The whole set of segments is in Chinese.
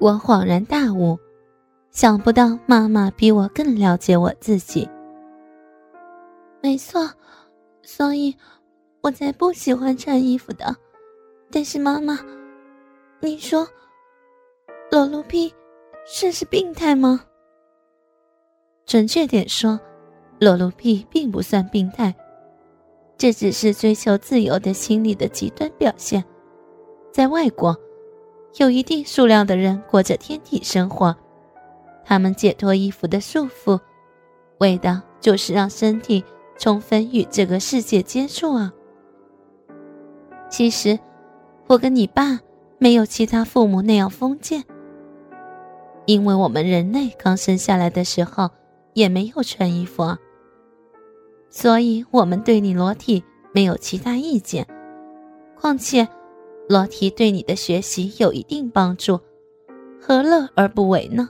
我恍然大悟，想不到妈妈比我更了解我自己。没错，所以我才不喜欢穿衣服的。但是妈妈，你说裸露癖算是病态吗？准确点说，裸露癖并不算病态，这只是追求自由的心理的极端表现。在外国。有一定数量的人过着天体生活，他们解脱衣服的束缚，为的就是让身体充分与这个世界接触啊。其实，我跟你爸没有其他父母那样封建，因为我们人类刚生下来的时候也没有穿衣服啊，所以我们对你裸体没有其他意见。况且。裸体对你的学习有一定帮助，何乐而不为呢？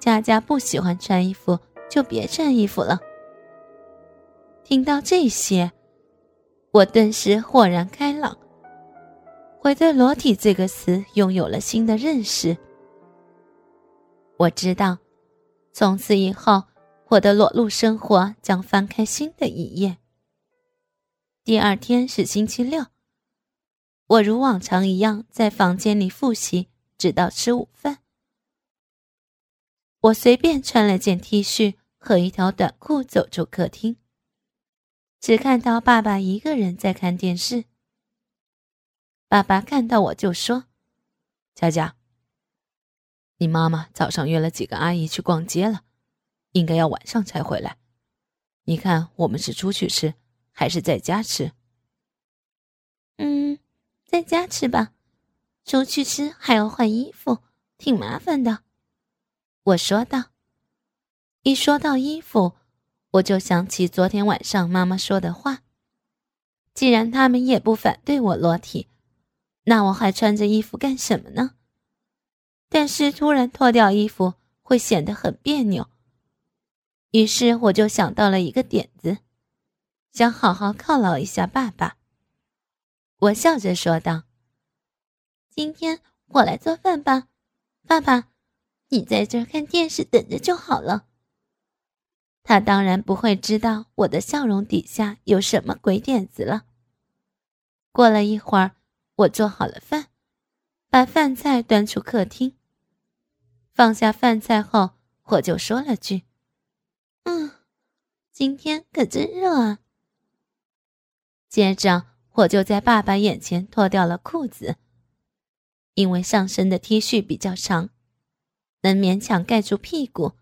佳佳不喜欢穿衣服，就别穿衣服了。听到这些，我顿时豁然开朗，我对“裸体”这个词拥有了新的认识。我知道，从此以后，我的裸露生活将翻开新的一页。第二天是星期六。我如往常一样在房间里复习，直到吃午饭。我随便穿了件 T 恤和一条短裤走出客厅，只看到爸爸一个人在看电视。爸爸看到我就说：“佳佳，你妈妈早上约了几个阿姨去逛街了，应该要晚上才回来。你看我们是出去吃，还是在家吃？”在家吃吧，出去吃还要换衣服，挺麻烦的。我说道。一说到衣服，我就想起昨天晚上妈妈说的话。既然他们也不反对我裸体，那我还穿着衣服干什么呢？但是突然脱掉衣服会显得很别扭，于是我就想到了一个点子，想好好犒劳一下爸爸。我笑着说道：“今天我来做饭吧，爸爸，你在这看电视等着就好了。”他当然不会知道我的笑容底下有什么鬼点子了。过了一会儿，我做好了饭，把饭菜端出客厅。放下饭菜后，我就说了句：“嗯，今天可真热啊。”接着。我就在爸爸眼前脱掉了裤子，因为上身的 T 恤比较长，能勉强盖住屁股，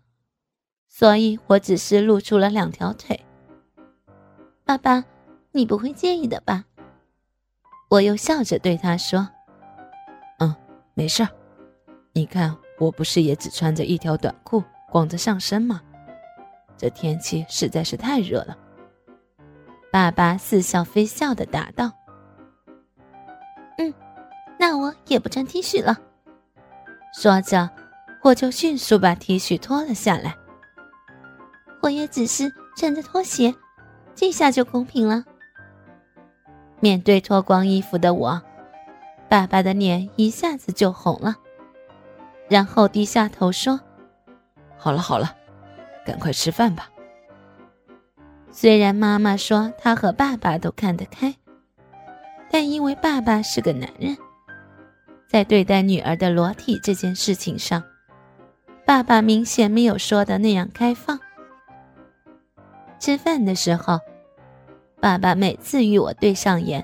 所以我只是露出了两条腿。爸爸，你不会介意的吧？我又笑着对他说：“嗯，没事儿。你看，我不是也只穿着一条短裤，光着上身吗？这天气实在是太热了。”爸爸似笑非笑的答道：“嗯，那我也不穿 T 恤了。”说着，我就迅速把 T 恤脱了下来。我也只是穿着拖鞋，这下就公平了。面对脱光衣服的我，爸爸的脸一下子就红了，然后低下头说：“好了好了，赶快吃饭吧。”虽然妈妈说她和爸爸都看得开，但因为爸爸是个男人，在对待女儿的裸体这件事情上，爸爸明显没有说的那样开放。吃饭的时候，爸爸每次与我对上眼，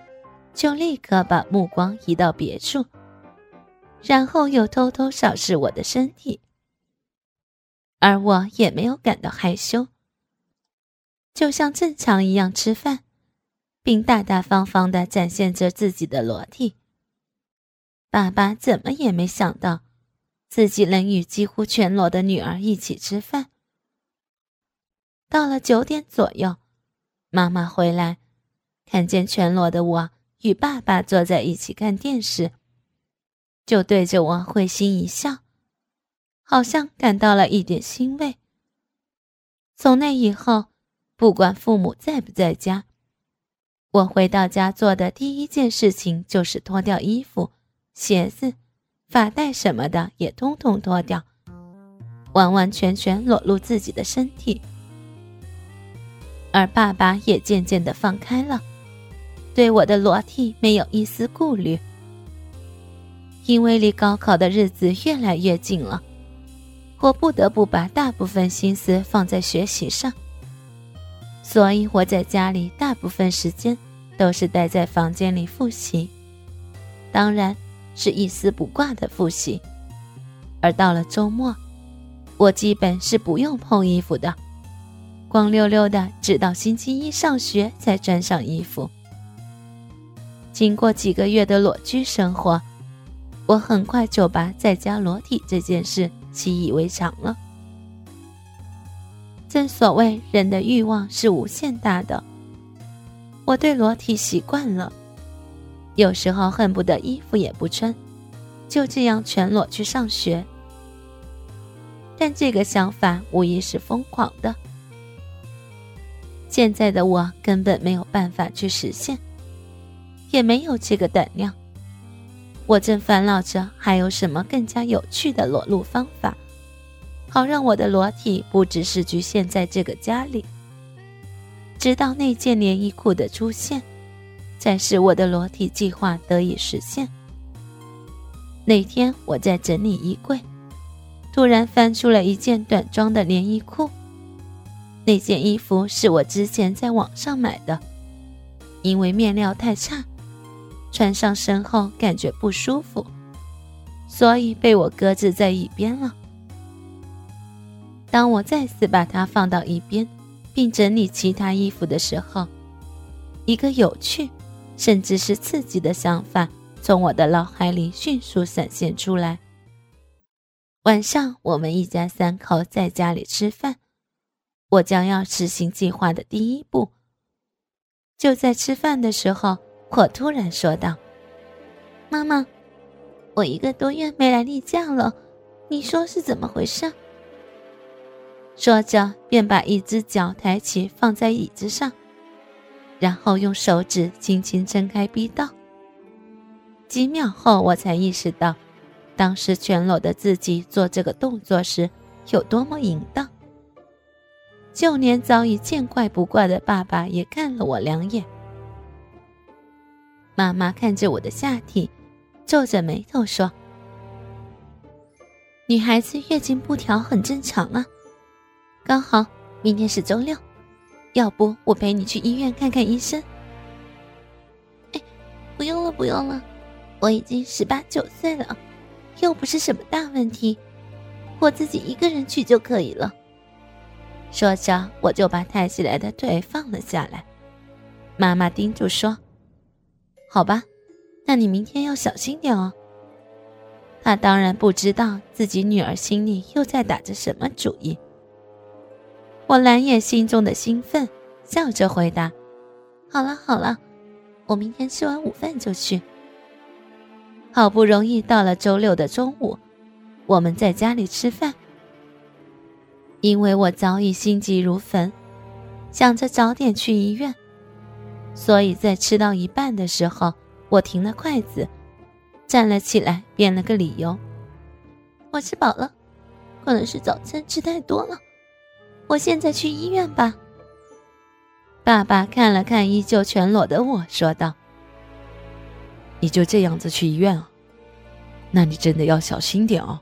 就立刻把目光移到别处，然后又偷偷扫视我的身体，而我也没有感到害羞。就像正常一样吃饭，并大大方方的展现着自己的裸体。爸爸怎么也没想到，自己能与几乎全裸的女儿一起吃饭。到了九点左右，妈妈回来，看见全裸的我与爸爸坐在一起看电视，就对着我会心一笑，好像感到了一点欣慰。从那以后。不管父母在不在家，我回到家做的第一件事情就是脱掉衣服、鞋子，发带什么的也通通脱掉，完完全全裸露自己的身体。而爸爸也渐渐的放开了，对我的裸体没有一丝顾虑。因为离高考的日子越来越近了，我不得不把大部分心思放在学习上，所以我在家里大部分时间都是待在房间里复习，当然。是一丝不挂的复习，而到了周末，我基本是不用碰衣服的，光溜溜的，直到星期一上学才穿上衣服。经过几个月的裸居生活，我很快就把在家裸体这件事习以为常了。正所谓人的欲望是无限大的，我对裸体习惯了。有时候恨不得衣服也不穿，就这样全裸去上学。但这个想法无疑是疯狂的。现在的我根本没有办法去实现，也没有这个胆量。我正烦恼着还有什么更加有趣的裸露方法，好让我的裸体不只是局限在这个家里。直到那件连衣裤的出现。才使我的裸体计划得以实现。那天我在整理衣柜，突然翻出了一件短装的连衣裤。那件衣服是我之前在网上买的，因为面料太差，穿上身后感觉不舒服，所以被我搁置在一边了。当我再次把它放到一边，并整理其他衣服的时候，一个有趣。甚至是刺激的想法从我的脑海里迅速闪现出来。晚上，我们一家三口在家里吃饭，我将要实行计划的第一步。就在吃饭的时候，我突然说道：“妈妈，我一个多月没来例假了，你说是怎么回事？”说着，便把一只脚抬起放在椅子上。然后用手指轻轻撑开逼道。几秒后，我才意识到，当时全裸的自己做这个动作时有多么淫荡。就连早已见怪不怪的爸爸也看了我两眼。妈妈看着我的下体，皱着眉头说：“女孩子月经不调很正常啊，刚好明天是周六。”要不我陪你去医院看看医生？哎，不用了，不用了，我已经十八九岁了，又不是什么大问题，我自己一个人去就可以了。说着，我就把抬起来的腿放了下来。妈妈叮嘱说：“好吧，那你明天要小心点哦。”她当然不知道自己女儿心里又在打着什么主意。我蓝眼心中的兴奋，笑着回答：“好了好了，我明天吃完午饭就去。”好不容易到了周六的中午，我们在家里吃饭。因为我早已心急如焚，想着早点去医院，所以在吃到一半的时候，我停了筷子，站了起来，编了个理由：“我吃饱了，可能是早餐吃太多了。”我现在去医院吧。爸爸看了看依旧全裸的我，说道：“你就这样子去医院啊？那你真的要小心点哦。”